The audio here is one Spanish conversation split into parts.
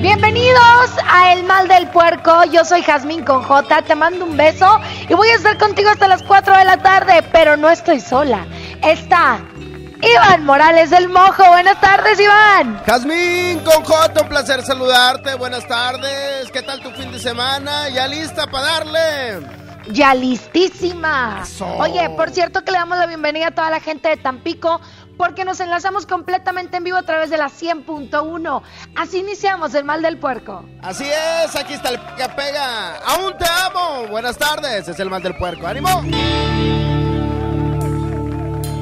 Bienvenidos a El Mal del Puerco. Yo soy Jazmín con J. Te mando un beso y voy a estar contigo hasta las 4 de la tarde, pero no estoy sola. Está Iván Morales del Mojo. Buenas tardes, Iván. Jazmín con J, un placer saludarte. Buenas tardes. ¿Qué tal tu fin de semana? ¿Ya lista para darle? Ya listísima. Eso. Oye, por cierto que le damos la bienvenida a toda la gente de Tampico porque nos enlazamos completamente en vivo a través de la 100.1. Así iniciamos el mal del puerco. Así es, aquí está el que pega. Aún te amo. Buenas tardes, es el mal del puerco. ¡Ánimo!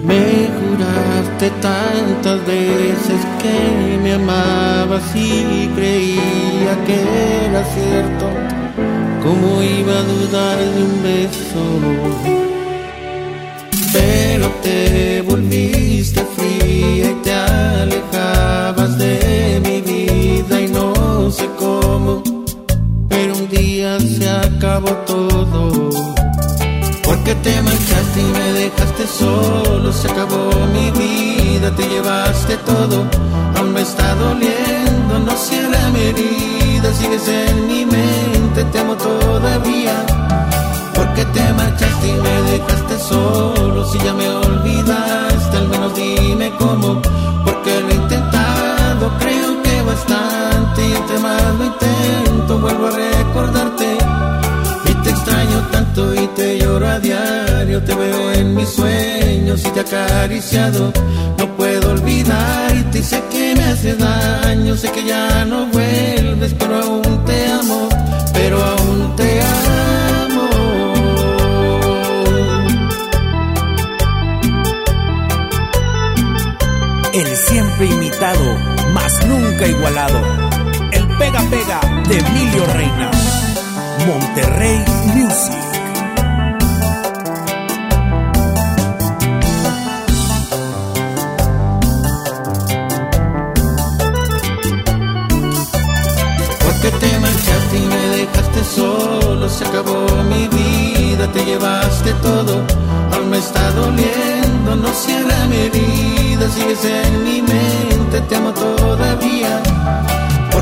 Me juraste tantas veces que me amabas y creía que era cierto. ¿Cómo iba a dudar de un beso? Pero te volviste cómo. Pero un día se acabó todo. Porque te marchaste y me dejaste solo, se acabó mi vida, te llevaste todo, aún me está doliendo, no cierra mi herida, sigues en mi mente, te amo todavía. Porque te marchaste y me dejaste solo, si ya me olvidaste, al menos dime cómo, porque lo he intentado, creo que bastante, y entre más lo intento, vuelvo a recordarte. Y te extraño tanto y te lloro a diario, te veo en mis sueños y te acariciado. No puedo olvidarte y sé que me hace daño, sé que ya no vuelves, pero aún te amo, pero aún te amo. El siempre imitado, más nunca igualado. Pega pega de Emilio Reina. Monterrey Music. Porque te marchaste y me dejaste solo, se acabó mi vida, te llevaste todo, aún me está doliendo, no cierra mi herida, sigues en mi mente, te amo todavía.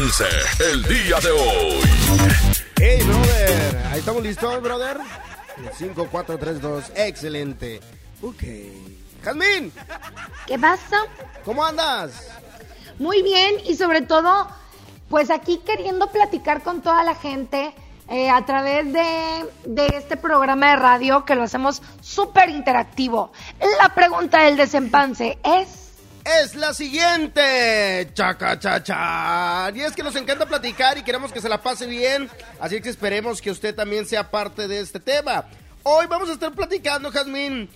el día de hoy. Hey, brother, ¿ahí estamos listos, brother? 5, 4, 3, 2, excelente. Ok. Jazmín. ¿Qué pasa? ¿Cómo andas? Muy bien y sobre todo, pues aquí queriendo platicar con toda la gente eh, a través de, de este programa de radio que lo hacemos súper interactivo. La pregunta del desempance es es la siguiente. Chaca, cha, cha. Y es que nos encanta platicar y queremos que se la pase bien. Así que esperemos que usted también sea parte de este tema. Hoy vamos a estar platicando, Jazmín.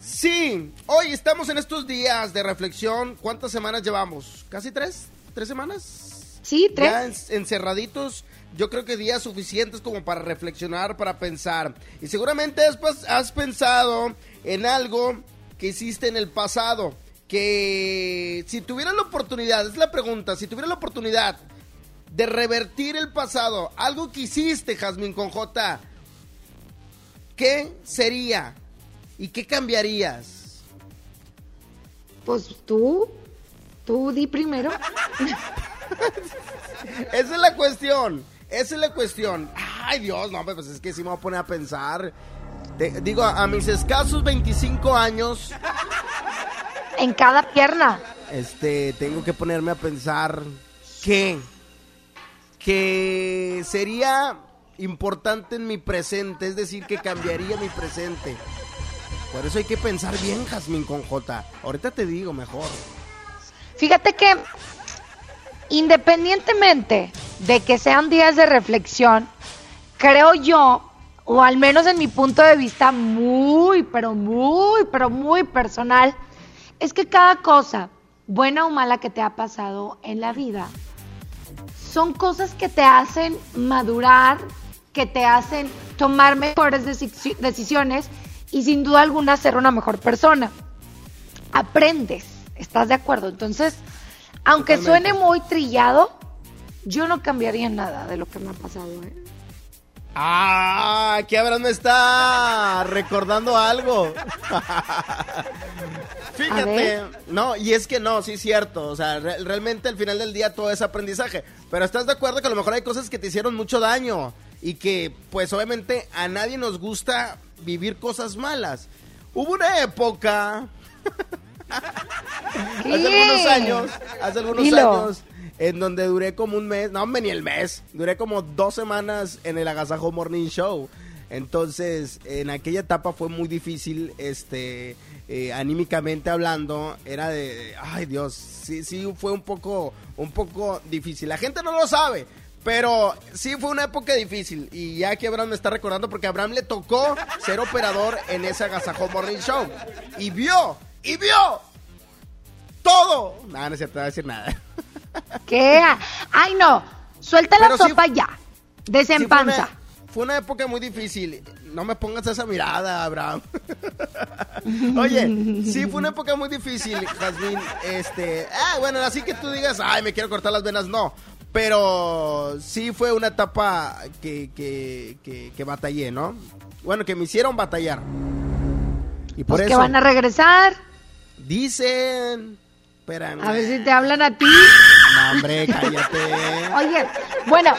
Sí, hoy estamos en estos días de reflexión. ¿Cuántas semanas llevamos? ¿Casi tres? ¿Tres semanas? Sí, tres. Ya en- encerraditos, yo creo que días suficientes como para reflexionar, para pensar. Y seguramente has, has pensado en algo que hiciste en el pasado. Que si tuvieras la oportunidad, es la pregunta, si tuvieras la oportunidad de revertir el pasado, algo que hiciste, Jazmín con J, ¿qué sería? ¿Y qué cambiarías? Pues tú, tú di primero. Esa es la cuestión. Esa es la cuestión. Ay, Dios, no, pues es que sí me voy a poner a pensar. Te- digo, a mis escasos 25 años, En cada pierna. este, tengo que ponerme a pensar que, que sería importante en mi presente, es decir, que cambiaría mi presente. Por eso hay que pensar bien, Jazmín con J. Ahorita te digo mejor. Fíjate que independientemente de que sean días de reflexión, creo yo, o al menos en mi punto de vista muy, pero muy, pero muy personal, es que cada cosa, buena o mala que te ha pasado en la vida, son cosas que te hacen madurar, que te hacen tomar mejores deci- decisiones y sin duda alguna ser una mejor persona. Aprendes, ¿estás de acuerdo? Entonces, aunque Totalmente. suene muy trillado, yo no cambiaría nada de lo que me ha pasado. ¿eh? Ah, aquí Abraham me está recordando algo. Fíjate, no, y es que no, sí es cierto, o sea, re- realmente al final del día todo es aprendizaje, pero estás de acuerdo que a lo mejor hay cosas que te hicieron mucho daño y que pues obviamente a nadie nos gusta vivir cosas malas. Hubo una época hace algunos años, hace algunos Dilo. años, en donde duré como un mes, no, hombre, ni el mes, duré como dos semanas en el Agasajo Morning Show. Entonces, en aquella etapa fue muy difícil, este, eh, anímicamente hablando, era de, ay Dios, sí, sí, fue un poco, un poco difícil. La gente no lo sabe, pero sí fue una época difícil. Y ya que Abraham me está recordando, porque a Abraham le tocó ser operador en ese Agasajo Morning Show. Y vio, y vio todo. Nada, no es cierto, no voy a decir nada. ¿Qué? Ay, no. Suelta la Pero sí- sopa ya. Sí, Desempanza. una, fue una época muy difícil. No me pongas esa mirada, Abraham. Oye, sí fue una época muy difícil, Jazmín. Este, ah, bueno, así que tú digas, ay, me quiero cortar las venas, no. Pero sí fue una etapa que, que, que, que batallé, ¿no? Bueno, que me hicieron batallar. Y por Pues que eso van a regresar. dicen. Espérame. A ver si te hablan a ti. No, hombre, cállate. Oye, bueno,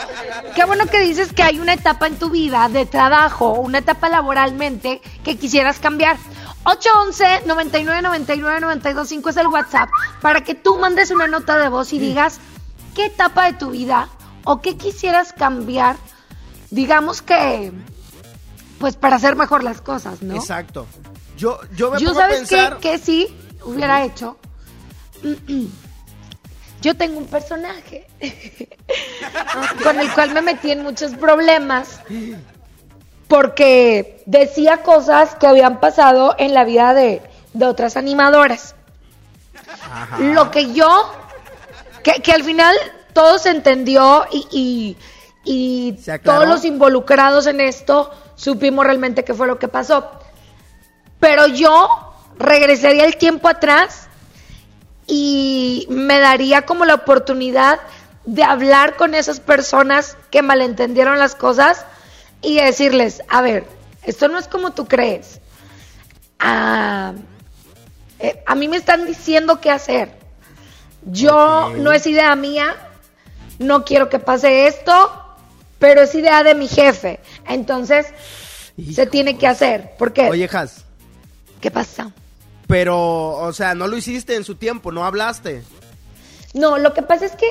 qué bueno que dices que hay una etapa en tu vida de trabajo, una etapa laboralmente que quisieras cambiar. 811 99 99 925 es el WhatsApp para que tú mandes una nota de voz y digas qué etapa de tu vida o qué quisieras cambiar, digamos que, pues para hacer mejor las cosas, ¿no? Exacto. Yo, yo me Yo pongo a sabes pensar. qué, que sí hubiera hecho. Yo tengo un personaje con el cual me metí en muchos problemas porque decía cosas que habían pasado en la vida de, de otras animadoras. Lo que yo, que, que al final todo se entendió y, y- y ¿Se aclaró? todos los involucrados en esto supimos realmente qué fue lo que pasó. Pero yo regresaría el tiempo atrás y me daría como la oportunidad de hablar con esas personas que malentendieron las cosas y decirles, a ver, esto no es como tú crees. Ah, eh, a mí me están diciendo qué hacer. Yo no es idea mía, no quiero que pase esto, pero es idea de mi jefe. Entonces, se tiene que hacer. ¿Por qué? Oye, Has, ¿Qué pasa? Pero, o sea, no lo hiciste en su tiempo, no hablaste. No, lo que pasa es que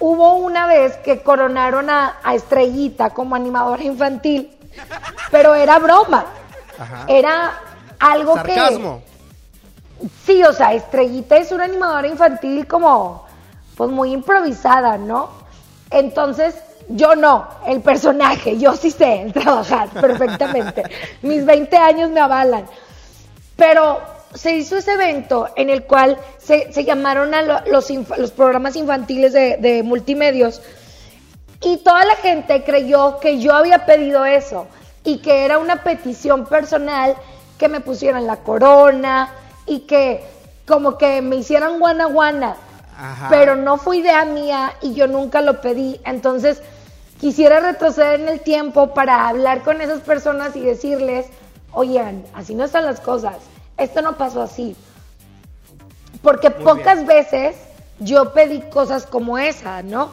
hubo una vez que coronaron a, a Estrellita como animadora infantil, pero era broma. Ajá. Era algo Sarcasmo. que Sí, o sea, Estrellita es una animadora infantil como, pues muy improvisada, ¿no? Entonces, yo no, el personaje, yo sí sé trabajar perfectamente. Mis 20 años me avalan. Pero se hizo ese evento en el cual se, se llamaron a lo- los, inf- los programas infantiles de, de multimedios y toda la gente creyó que yo había pedido eso y que era una petición personal que me pusieran la corona y que como que me hicieran guana guana. Ajá. Pero no fue idea mía y yo nunca lo pedí. Entonces quisiera retroceder en el tiempo para hablar con esas personas y decirles, oigan, así no están las cosas. Esto no pasó así. Porque pocas veces yo pedí cosas como esa, ¿no?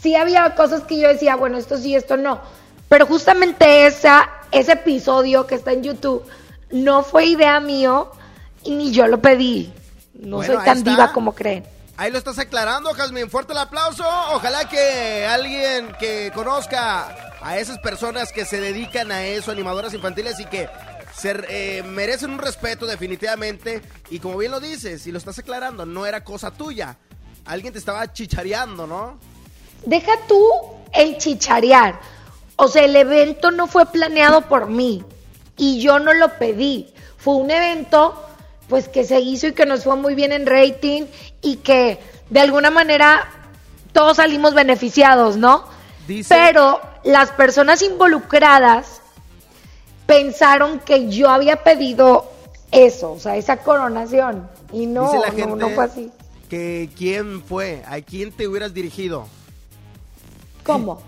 Sí había cosas que yo decía, bueno, esto sí, esto no. Pero justamente esa, ese episodio que está en YouTube no fue idea mío y ni yo lo pedí. No Bueno, soy tan diva como creen. Ahí lo estás aclarando, Jazmín. Fuerte el aplauso. Ojalá que alguien que conozca a esas personas que se dedican a eso, animadoras infantiles, y que se eh, merecen un respeto definitivamente. Y como bien lo dices, y lo estás aclarando, no era cosa tuya. Alguien te estaba chichareando, ¿no? Deja tú el chicharear. O sea, el evento no fue planeado por mí y yo no lo pedí. Fue un evento pues que se hizo y que nos fue muy bien en rating y que de alguna manera todos salimos beneficiados, ¿no? Dice- Pero las personas involucradas pensaron que yo había pedido eso, o sea, esa coronación. Y no, Dice la no, fue así. que quién fue, a quién te hubieras dirigido. ¿Cómo?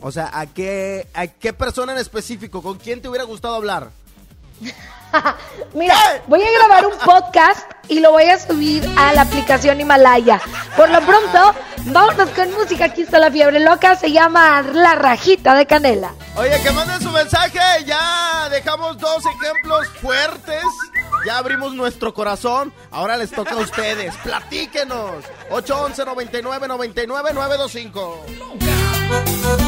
O sea, ¿a qué, a qué persona en específico? ¿Con quién te hubiera gustado hablar? Mira, voy a grabar un podcast y lo voy a subir a la aplicación Himalaya. Por lo pronto, vámonos con música. Aquí está la fiebre loca. Se llama La Rajita de Canela. Oye, que manden su mensaje. Ya dejamos dos ejemplos fuertes. Ya abrimos nuestro corazón. Ahora les toca a ustedes. Platíquenos. 811 99 99 925.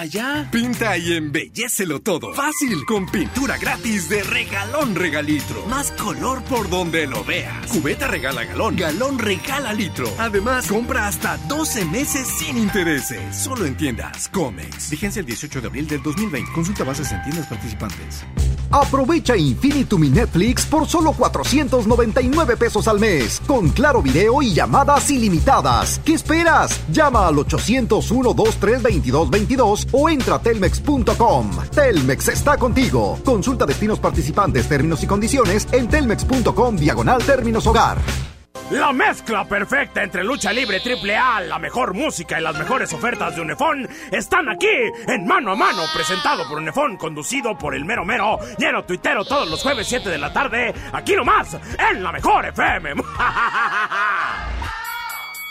Pinta allá. Pinta y embellecelo todo. Fácil, con pintura gratis de regalón regalitro. Más color por donde lo veas. Cubeta regala galón, galón regala litro. Además, compra hasta 12 meses sin intereses. Solo en tiendas Comex. Vigencia el 18 de abril del 2020. Consulta bases en tiendas participantes. Aprovecha Infinitum y Netflix por solo 499 pesos al mes, con claro video y llamadas ilimitadas. ¿Qué esperas? Llama al 801-232222 o entra a telmex.com. Telmex está contigo. Consulta destinos participantes, términos y condiciones en telmex.com diagonal términos hogar. La mezcla perfecta entre lucha libre triple A, la mejor música y las mejores ofertas de Unefón están aquí en Mano a Mano, presentado por Unefón, conducido por el mero mero, lleno tuitero todos los jueves 7 de la tarde, aquí nomás, en la mejor FM.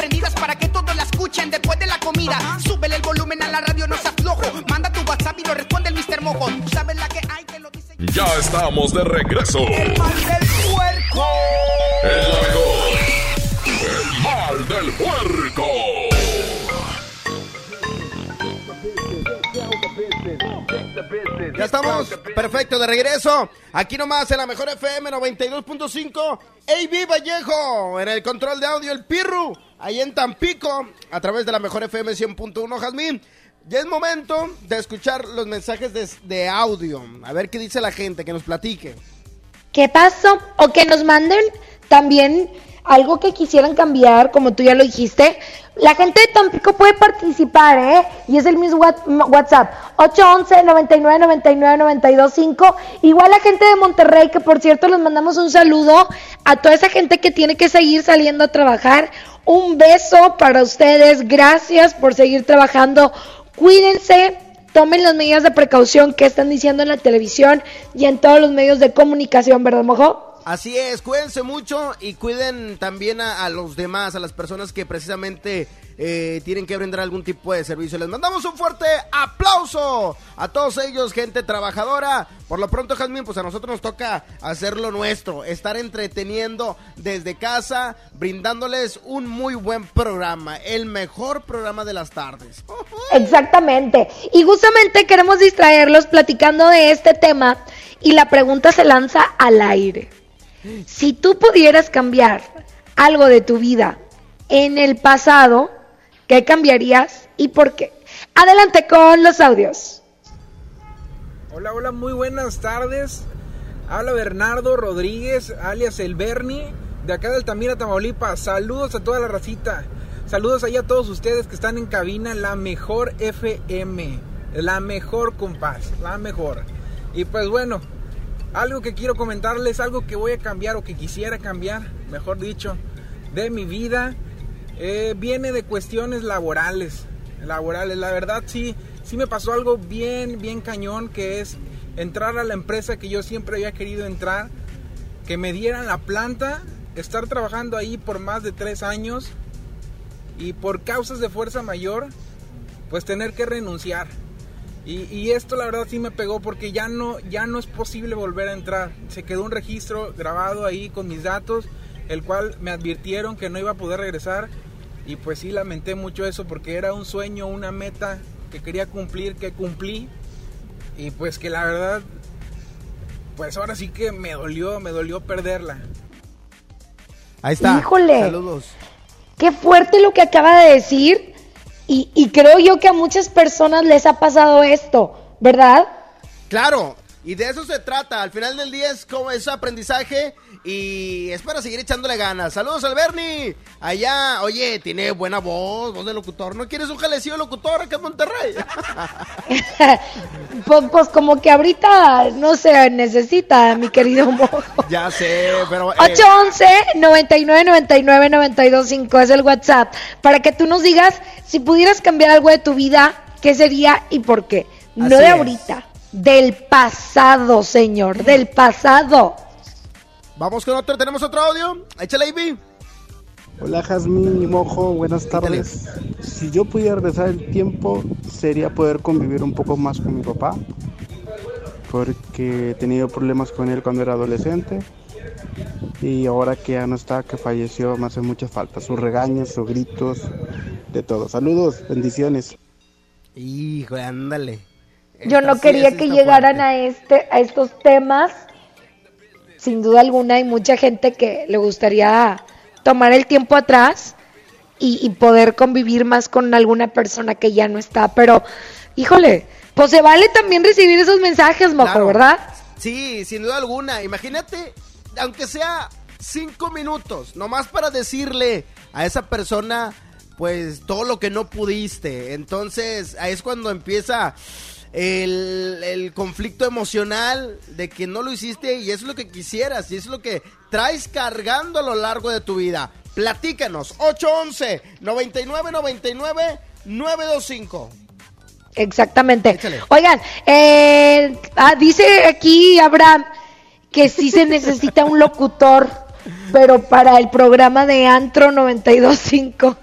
Prendidas para que todos la escuchen después de la comida. Súbele el volumen a la radio, no seas flojo. Manda tu WhatsApp y lo responde el Mr. Mojo. Sabes la que hay, te lo dice. Ya estamos de regreso. El mal del puerco. El. El mal del puerco. Ya estamos, perfecto, de regreso. Aquí nomás en la mejor FM 92.5. AB Vallejo, en el control de audio, el Pirru, ahí en Tampico, a través de la mejor FM 100.1, Jazmín. Ya es momento de escuchar los mensajes de, de audio. A ver qué dice la gente, que nos platique. ¿Qué pasó? O que nos manden también algo que quisieran cambiar, como tú ya lo dijiste, la gente de Tampico puede participar, ¿eh? Y es el mismo WhatsApp, 811-9999-925. Igual la gente de Monterrey, que por cierto les mandamos un saludo a toda esa gente que tiene que seguir saliendo a trabajar. Un beso para ustedes, gracias por seguir trabajando. Cuídense, tomen las medidas de precaución que están diciendo en la televisión y en todos los medios de comunicación, ¿verdad, Mojo? Así es, cuídense mucho y cuiden también a, los demás, a las personas que precisamente eh, tienen que brindar algún tipo de servicio. Les mandamos un fuerte aplauso a todos ellos, gente trabajadora. Por lo pronto, Jazmín, pues a nosotros nos toca hacer lo nuestro, estar entreteniendo desde casa, brindándoles un muy buen programa, el mejor programa de las tardes. Exactamente. Y justamente queremos distraerlos platicando de este tema y la pregunta se lanza al aire. Si tú pudieras cambiar algo de tu vida en el pasado, ¿qué cambiarías y por qué? Adelante con los audios. Hola, hola, muy buenas tardes. Habla Bernardo Rodríguez, alias El Bernie, de acá de Altamira, Tamaulipas. Saludos a toda la racita. Saludos ahí a todos ustedes que están en cabina, la mejor FM. La mejor compás, la mejor. Y pues bueno, algo que quiero comentarles, algo que voy a cambiar o que quisiera cambiar, mejor dicho, de mi vida, eh, viene de cuestiones laborales. Laborales, la verdad sí, sí me pasó algo bien, bien cañón, que es entrar a la empresa que yo siempre había querido entrar, que me dieran la planta, estar trabajando ahí por más de tres años y por causas de fuerza mayor, pues tener que renunciar. Y, y esto la verdad sí me pegó porque ya no, ya no es posible volver a entrar. Se quedó un registro grabado ahí con mis datos, el cual me advirtieron que no iba a poder regresar. Y pues sí lamenté mucho eso porque era un sueño, una meta que quería cumplir, que cumplí. Y pues que la verdad, pues ahora sí que me dolió, me dolió perderla. Ahí está. Híjole. Saludos. Qué fuerte lo que acaba de decir. Y, y creo yo que a muchas personas les ha pasado esto, ¿verdad? Claro, y de eso se trata. Al final del día es como es aprendizaje y es para seguir echándole ganas. Saludos al Bernie. Allá, oye, tiene buena voz, voz de locutor. ¿No quieres un jalecillo de locutor acá en Monterrey? Pues, pues como que ahorita no se necesita, mi querido Mojo. ya sé, pero... eh, 811-9999-925 es el WhatsApp. Para que tú nos digas si pudieras cambiar algo de tu vida, ¿qué sería y por qué? No Así de es. ahorita, del pasado, señor, del pasado. Vamos con otro, tenemos otro audio. Échale, Ivy. Hola Jazmín y Mojo, buenas tardes. Si yo pudiera regresar el tiempo, sería poder convivir un poco más con mi papá, porque he tenido problemas con él cuando era adolescente y ahora que ya no está, que falleció, me hace mucha falta. Sus regaños, sus gritos, de todo. Saludos, bendiciones. Hijo, ándale. Yo no quería que llegaran a este a estos temas. Sin duda alguna hay mucha gente que le gustaría tomar el tiempo atrás y, y poder convivir más con alguna persona que ya no está. Pero, híjole, pues se vale también recibir esos mensajes, mojo, Claro. ¿verdad? Sí, sin duda alguna. Imagínate, aunque sea cinco minutos, nomás para decirle a esa persona, pues, todo lo que no pudiste. Entonces, ahí es cuando empieza el, el conflicto emocional de que no lo hiciste y es lo que quisieras y es lo que traes cargando a lo largo de tu vida. Platícanos, 811-9999-925. Exactamente. Oigan, eh, ah, dice aquí Abraham que sí se necesita un locutor, pero para el programa de Antro 925.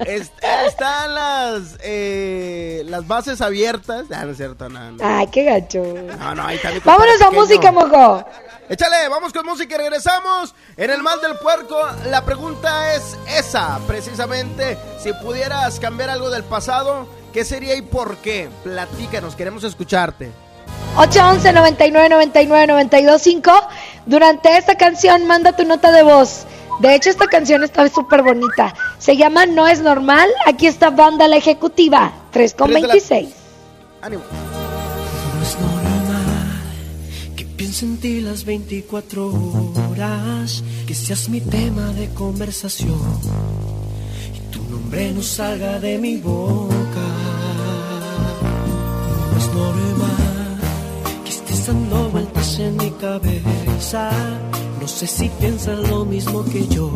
Est- están las eh, las bases abiertas. Ah, no es cierto, no, no. Ay, qué gacho. No, no, ahí está mi Vámonos a música, mojo. Échale, vamos con música y regresamos. En el mal del puerco, la pregunta es esa, precisamente. Si pudieras cambiar algo del pasado, ¿qué sería y por qué? Platícanos, queremos escucharte. 811 99 99 925 Durante esta canción manda tu nota de voz. De hecho, esta canción está súper bonita. Se llama No es normal. Aquí está Banda La Ejecutiva. 3 con Tres de la- 26. Ánimo. No es normal que piense en ti las 24 horas. que seas mi tema de conversación y tu nombre no salga de mi boca. No es normal que estés dando vueltas en mi cabeza. No sé si piensas lo mismo que yo,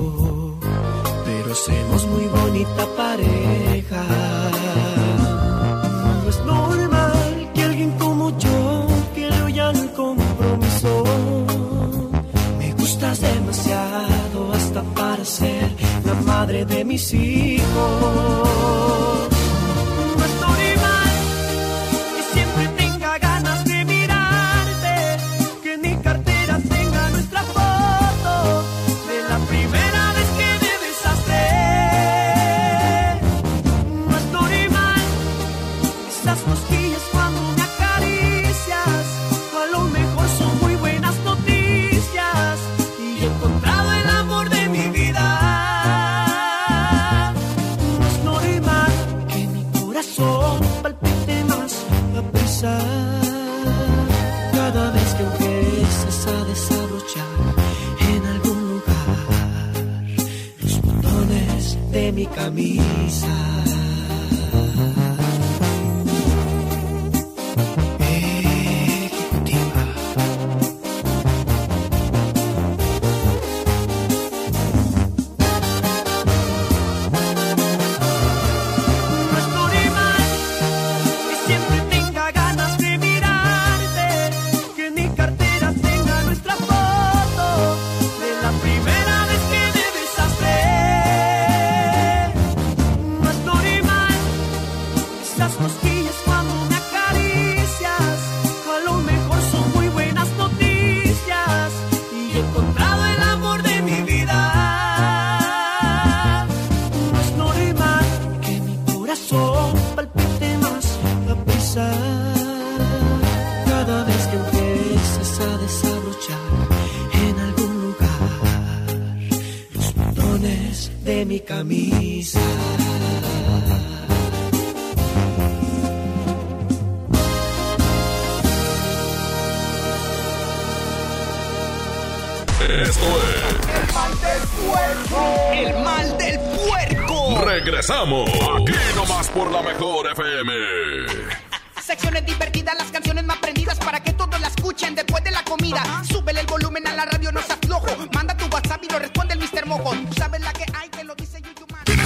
pero somos muy bonita pareja. No es normal que alguien como yo quiera ya el compromiso. Me gustas demasiado hasta para ser la madre de mis hijos. Mi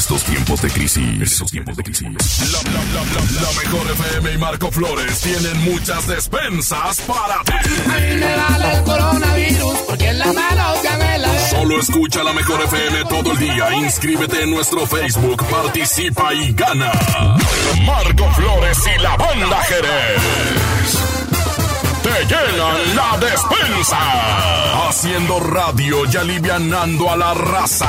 estos tiempos de crisis. En estos tiempos de crisis. La, la, la, la, la mejor FM y Marco Flores tienen muchas despensas para ti. A mí me vale el coronavirus porque en la mano ya me la Solo escucha la mejor FM todo el día. Inscríbete en nuestro Facebook, participa y gana. Marco Flores y la banda Jerez. Te llenan la despensa. Haciendo radio y alivianando a la raza.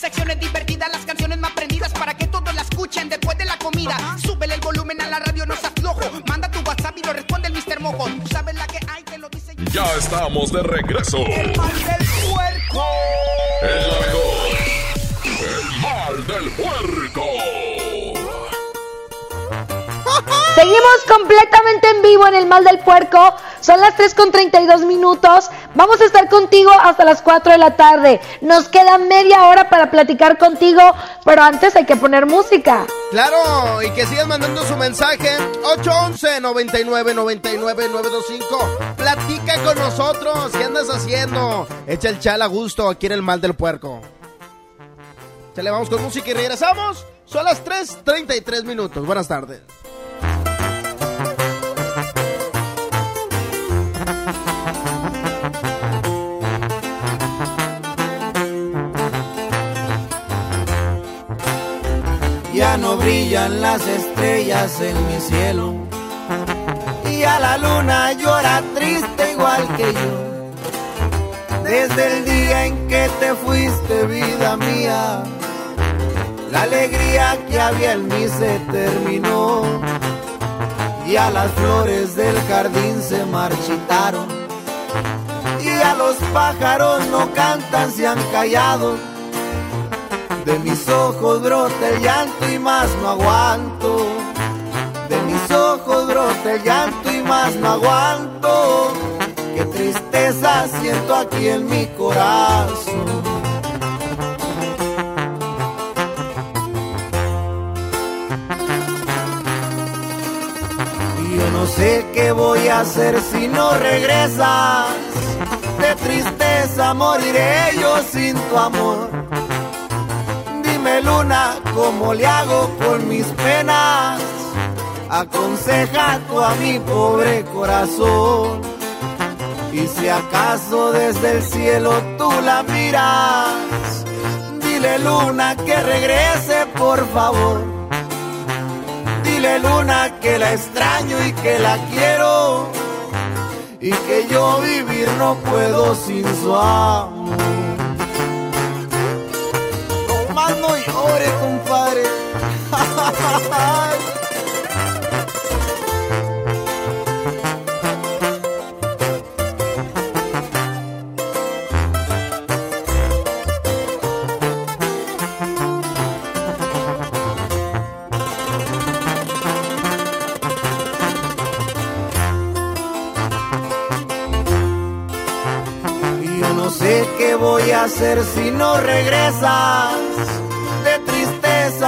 Secciones divertidas, las canciones más prendidas para que todos la escuchen después de la comida. Súbele el volumen a la radio, no seas flojo. Manda tu WhatsApp y lo responde el Mr. Mojo. Tú sabes la que hay, te lo dice. Ya estamos de regreso. El mal del puerco. El la mejor. El mal del puerco. Seguimos completamente en vivo en el Mal del Puerco. Son las 3 con 32 minutos. Vamos a estar contigo hasta las 4 de la tarde. Nos queda media hora para platicar contigo, pero antes hay que poner música. Claro, y que sigan mandando su mensaje 811 99 99 925. Platica con nosotros, ¿qué andas haciendo? Echa el chal a gusto aquí en el Mal del Puerco. Se le vamos con música y regresamos. Son las 3:33 minutos. Buenas tardes. Brillan las estrellas en mi cielo. Y a la luna llora triste igual que yo. Desde el día en que te fuiste, vida mía, la alegría que había en mí se terminó. Y a las flores del jardín se marchitaron. Y a los pájaros no cantan, se han callado. De mis ojos brota el llanto y más no aguanto. De mis ojos brota el llanto y más no aguanto. Qué tristeza siento aquí en mi corazón. Y yo no sé qué voy a hacer si no regresas. De tristeza moriré yo sin tu amor. Dime luna, ¿cómo le hago con mis penas? Aconseja tú a mi pobre corazón. Y si acaso desde el cielo tú la miras, dile luna que regrese por favor. Dile luna que la extraño y que la quiero. Y que yo vivir no puedo sin su amor. Más no llore, compadre. Yo no sé qué voy a hacer si no regresas.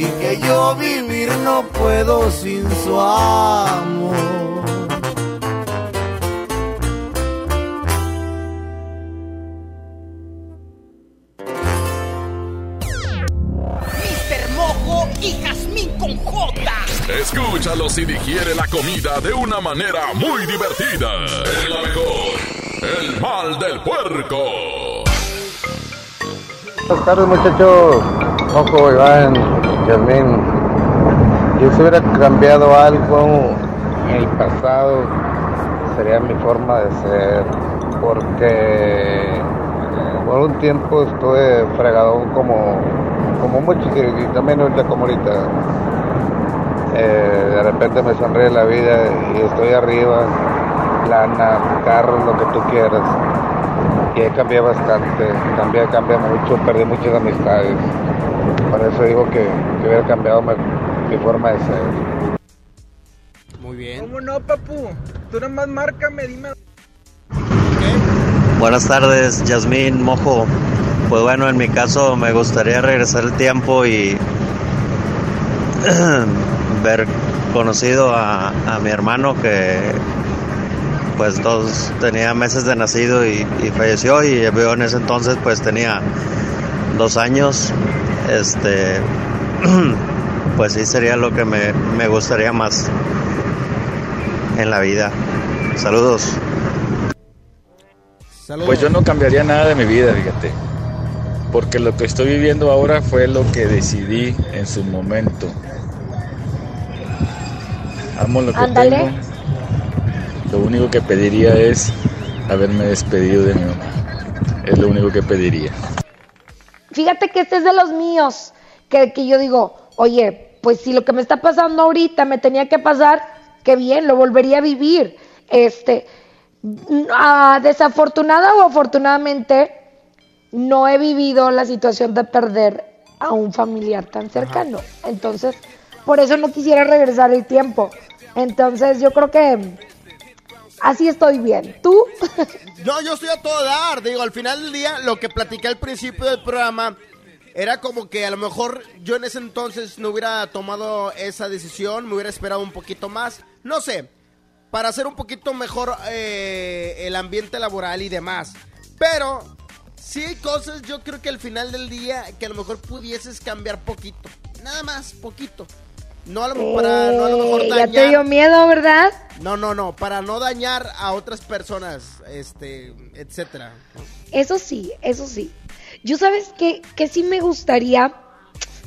Y que yo vivir no puedo sin su amor. Mr. Mojo y Jazmín con J. Escúchalos y digiere la comida de una manera muy divertida. Es la mejor. El mal del puerco. Buenas tardes muchachos, Ojo Iván, Yasmín. Yo si hubiera cambiado algo en el pasado, sería mi forma de ser, porque por un tiempo estuve fregado como, como muchos y, y también ahorita como ahorita. Eh, de repente me sonríe la vida y estoy arriba, lana, carro, lo que tú quieras. Y he cambiado bastante, cambié, cambié mucho, perdí muchas amistades. Por eso digo que, que hubiera cambiado mi, mi forma de ser. Muy bien. ¿Cómo no, papu? Tú nada más márcame, dime. Buenas tardes, Yasmín Mojo. Pues bueno, en mi caso me gustaría regresar el tiempo y ver conocido a, a mi hermano que pues dos tenía meses de nacido y, y falleció y yo en ese entonces pues tenía dos años. Este pues sí sería lo que me, me gustaría más en la vida. Saludos. Pues yo no cambiaría nada de mi vida, fíjate. Porque lo que estoy viviendo ahora fue lo que decidí en su momento. Amo lo que Ándale. tengo. Lo único que pediría es haberme despedido de mi mamá. Es lo único que pediría. Fíjate que este es de los míos, que, que yo digo, oye, pues si lo que me está pasando ahorita me tenía que pasar, qué bien, lo volvería a vivir. Este, ah, desafortunada o afortunadamente, no he vivido la situación de perder a un familiar tan cercano. Entonces, por eso no quisiera regresar el tiempo. Entonces, yo creo que así estoy bien. ¿Tú? No, yo estoy a todo dar. Digo, al final del día, lo que platiqué al principio del programa era como que a lo mejor yo en ese entonces no hubiera tomado esa decisión, me hubiera esperado un poquito más. No sé, para hacer un poquito mejor eh, el ambiente laboral y demás. Pero sí hay cosas, yo creo que al final del día, que a lo mejor pudieses cambiar poquito. Nada más, poquito. No a lo, para, no a lo mejor dañar. ya te dio miedo, ¿verdad? No, no, no, para no dañar a otras personas, este, etcétera. Eso sí, eso sí. Yo sabes que, que sí me gustaría,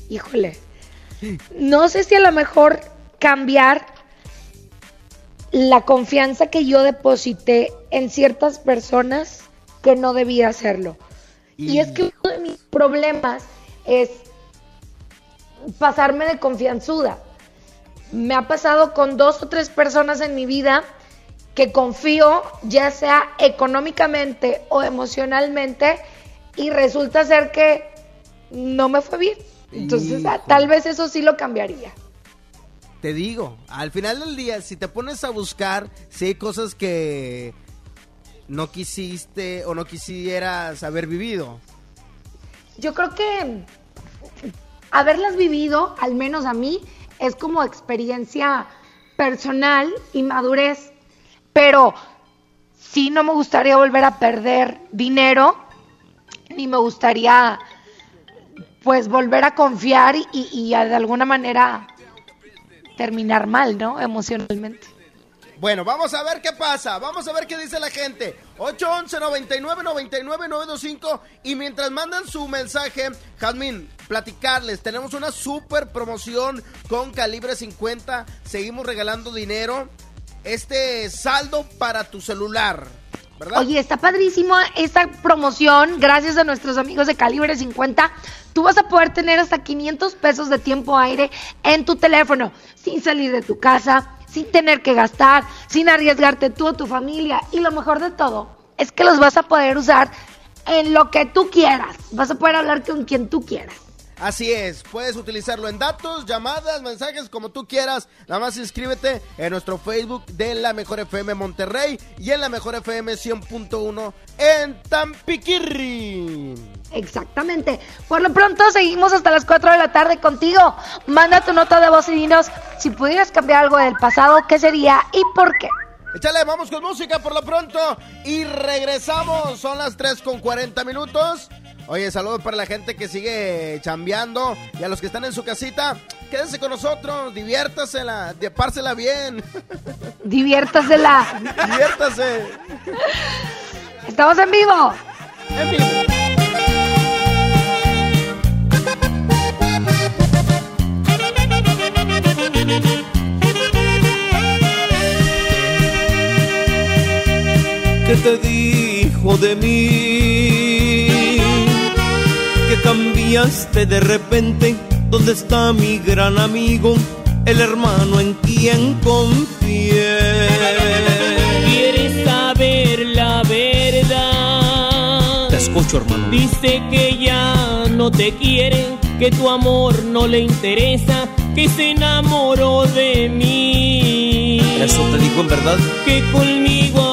híjole, no sé si a lo mejor cambiar la confianza que yo deposité en ciertas personas que no debía hacerlo. Y es que uno de mis problemas es pasarme de confianzuda. Me ha pasado con dos o tres personas en mi vida que confío, ya sea económicamente o emocionalmente, y resulta ser que no me fue bien. Entonces, ah, tal vez eso sí lo cambiaría. Te digo, al final del día, si te pones a buscar, si hay cosas que no quisiste o no quisieras haber vivido. Yo creo que haberlas vivido, al menos a mí, es como experiencia personal y madurez. Pero sí no me gustaría volver a perder dinero, ni me gustaría pues volver a confiar y, y de alguna manera terminar mal, ¿no? Emocionalmente. Bueno, vamos a ver qué pasa. Vamos a ver qué dice la gente. 811 99 99 925 y mientras mandan su mensaje, Jazmín, platicarles, tenemos una super promoción con calibre 50. Seguimos regalando dinero. Este saldo para tu celular. Oye, está padrísimo esta promoción. Gracias a nuestros amigos de Calibre 50. Tú vas a poder tener hasta 500 pesos de tiempo aire en tu teléfono, sin salir de tu casa, sin tener que gastar, sin arriesgarte tú o tu familia. Y lo mejor de todo es que los vas a poder usar en lo que tú quieras. Vas a poder hablar con quien tú quieras. Así es, puedes utilizarlo en datos, llamadas, mensajes, como tú quieras. Nada más inscríbete en nuestro Facebook de La Mejor FM Monterrey y en La Mejor FM 100.1 en Tampiquirri. Exactamente. Por lo pronto seguimos hasta las 4 de la tarde contigo. Manda tu nota de voz y dinos si pudieras cambiar algo del pasado, ¿qué sería y por qué? Échale, vamos con música por lo pronto y regresamos. Son las 3 con 40 minutos. Oye, saludos para la gente que sigue chambeando y a los que están en su casita. Quédense con nosotros, diviértasela, pársela bien. Diviértasela. Diviértase. Estamos en vivo. En vivo. ¿Qué te dijo de mí? Que cambiaste de repente. ¿Dónde está mi gran amigo? El hermano en quien confié. ¿Quieres saber la verdad? escucho, hermano. Dice que ya no te quiere, que tu amor no le interesa, que se enamoró de mí. ¿Eso te dijo en verdad? Que conmigo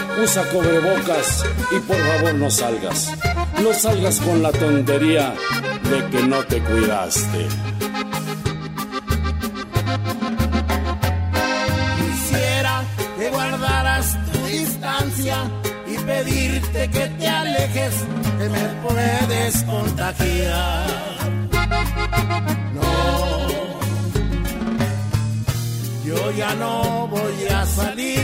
usa cubrebocas y por favor no salgas. No salgas con la tontería de que no te cuidaste. Quisiera que guardaras tu distancia y pedirte que te alejes, que me puedes contagiar. No, yo ya no voy a salir,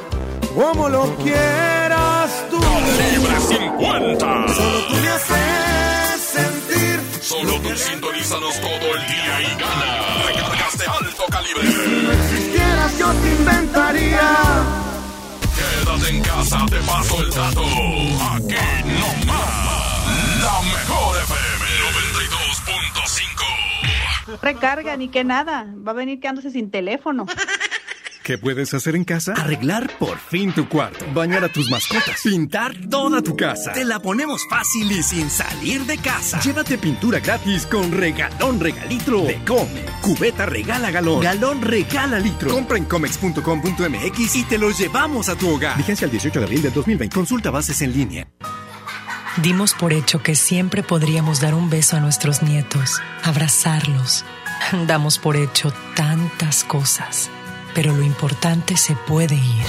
como lo quieras tú. Calibre 50. Solo tú me haces sentir. Solo tú sintonízanos todo el día y gana. Recargas de alto calibre. Si no existieras, yo te inventaría. Quédate en casa, te paso el dato. Aquí nomás. La mejor FM 92.5. Recarga, ni que nada. Va a venir quedándose sin teléfono. ¿Qué puedes hacer en casa? Arreglar por fin tu cuarto, bañar a tus mascotas, pintar toda tu casa. Te la ponemos fácil y sin salir de casa. Llévate pintura gratis con regalón regalitro de Come. Cubeta regala galón, galón regala litro. Compra en comex.com.mx y te lo llevamos a tu hogar. Vigencia el 18 de abril del 2020. Consulta bases en línea. Dimos por hecho que siempre podríamos dar un beso a nuestros nietos, abrazarlos. Damos por hecho tantas cosas, pero lo importante se puede ir,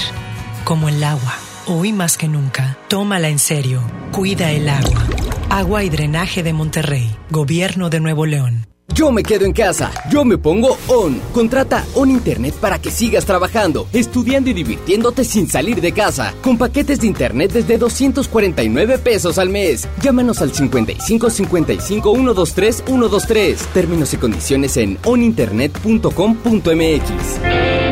como el agua. Hoy más que nunca, tómala en serio. Cuida el agua. Agua y drenaje de Monterrey, Gobierno de Nuevo León. Yo me quedo en casa, yo me pongo ON. Contrata ON Internet para que sigas trabajando, estudiando y divirtiéndote sin salir de casa. Con paquetes de Internet desde 249 pesos al mes. Llámanos al 55 55 123 123. Términos y condiciones en oninternet.com.mx.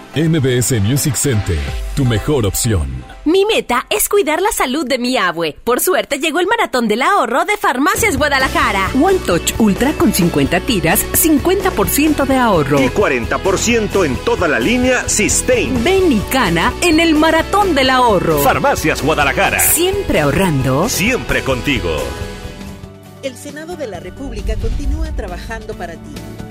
MBS Music Center, tu mejor opción. Mi meta es cuidar la salud de mi abue. Por suerte llegó el maratón del ahorro de Farmacias Guadalajara. One Touch Ultra con 50 tiras, 50% de ahorro. Y 40% en toda la línea Sustain. Ven y cana en el maratón del ahorro. Farmacias Guadalajara. Siempre ahorrando. Siempre contigo. El Senado de la República continúa trabajando para ti.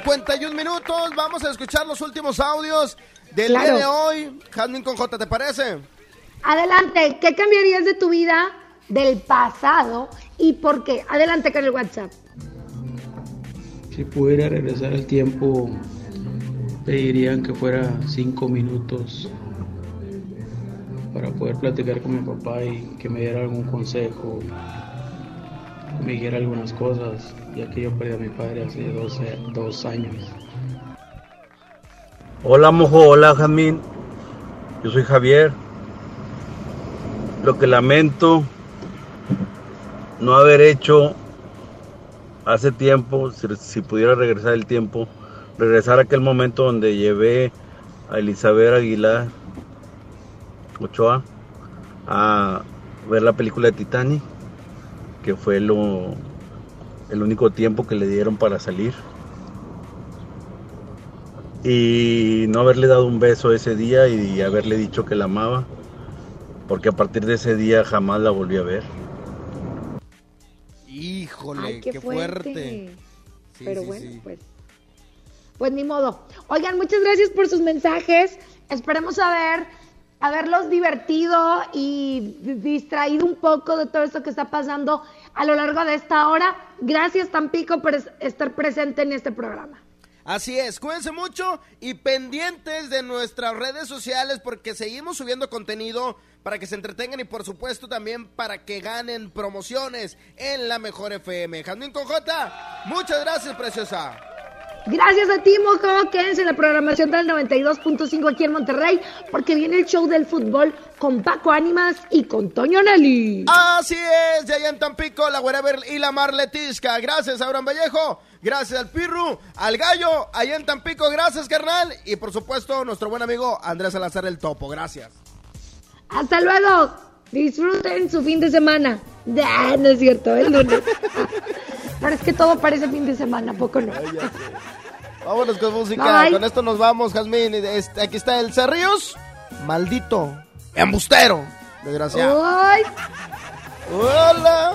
51 minutos. Vamos a escuchar los últimos audios del Claro. día de hoy. Jasmine con J, ¿te parece? Adelante, ¿qué cambiarías de tu vida del pasado y por qué? Adelante con el WhatsApp. Si pudiera regresar el tiempo, pedirían que fuera cinco minutos para poder platicar con mi papá y que me diera algún consejo, me dijera algunas cosas, ya que yo perdí a mi padre hace 12, dos años. Hola Mojo, hola Jamín. Yo soy Javier. Lo que lamento no haber hecho hace tiempo, si, si pudiera regresar el tiempo, regresar a aquel momento donde llevé a Elizabeth Aguilar Ochoa a ver la película de Titanic, que fue lo, el único tiempo que le dieron para salir. Y no haberle dado un beso ese día y haberle dicho que la amaba, porque a partir de ese día jamás la volví a ver. Híjole, Ay, qué, qué fuerte. fuerte. Sí, Pero sí, bueno, sí. pues. Pues ni modo. Oigan, muchas gracias por sus mensajes. Esperemos haber, haberlos divertido y di- distraído un poco de todo esto que está pasando a lo largo de esta hora. Gracias, Tampico, por es- estar presente en este programa. Así es, cuídense mucho y pendientes de nuestras redes sociales porque seguimos subiendo contenido para que se entretengan y por supuesto también para que ganen promociones en la mejor FM. Jazmín con J, muchas gracias, preciosa. Gracias a ti, Mojo. Quédense en la programación del 92.5 aquí en Monterrey, porque viene el show del fútbol con Paco Ánimas y con Toño Nelly. Así es, de allá en Tampico, la Wherever y la Marletisca. Gracias Abraham Vallejo, gracias al Pirru, al Gallo, allá en Tampico, gracias, carnal. Y por supuesto, nuestro buen amigo Andrés Salazar el Topo, gracias. Hasta luego. Disfruten su fin de semana. Ah, no es cierto, el lunes. Pero es que todo parece fin de semana, ¿a poco no? Vámonos con música. Bye. Con esto nos vamos, Jazmín. Este, aquí está el Cerrillos. Maldito. Embustero. Desgraciado. Ay. Hola.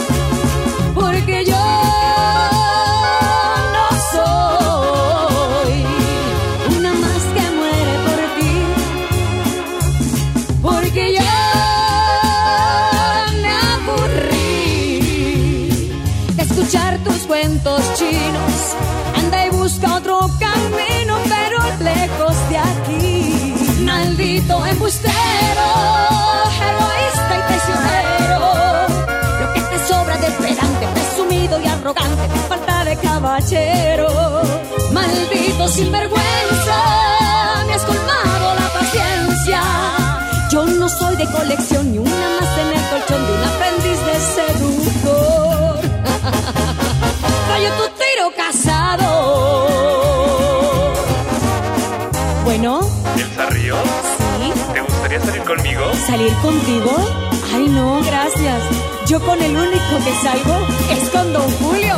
Caballero. Maldito sinvergüenza, me has colmado la paciencia. Yo no soy de colección ni una más en el colchón de un aprendiz de seductor. Fallo tu tiro casado. Bueno, ¿Elsa Ríos? sí. ¿Te gustaría salir conmigo? ¿Salir contigo? Ay, no, gracias. Yo con el único que salgo es con Don Julio.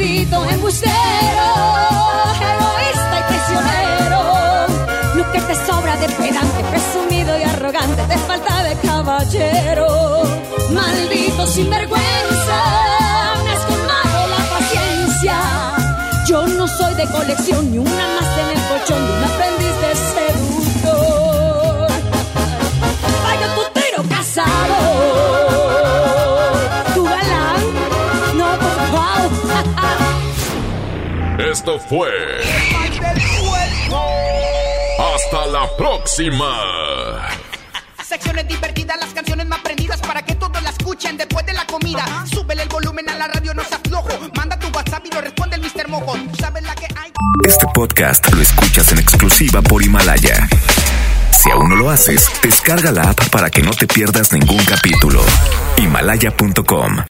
Maldito embustero, egoísta y traicionero. Lo que te sobra de pedante, presumido y arrogante, te falta de caballero. Maldito sinvergüenza, me has la paciencia. Yo no soy de colección ni una más en el colchón de un aprendiz de seductor. Esto fue. El mal del puerco. Hasta la próxima. Secciones divertidas, las canciones más prendidas para que todos la escuchen después de la comida. Súbele el volumen a la radio, no se aflojo. Manda tu WhatsApp y lo responde el Mr. Mojo. Sabes la que hay. Este podcast lo escuchas en exclusiva por Himalaya. Si aún no lo haces, descarga la app para que no te pierdas ningún capítulo. Himalaya.com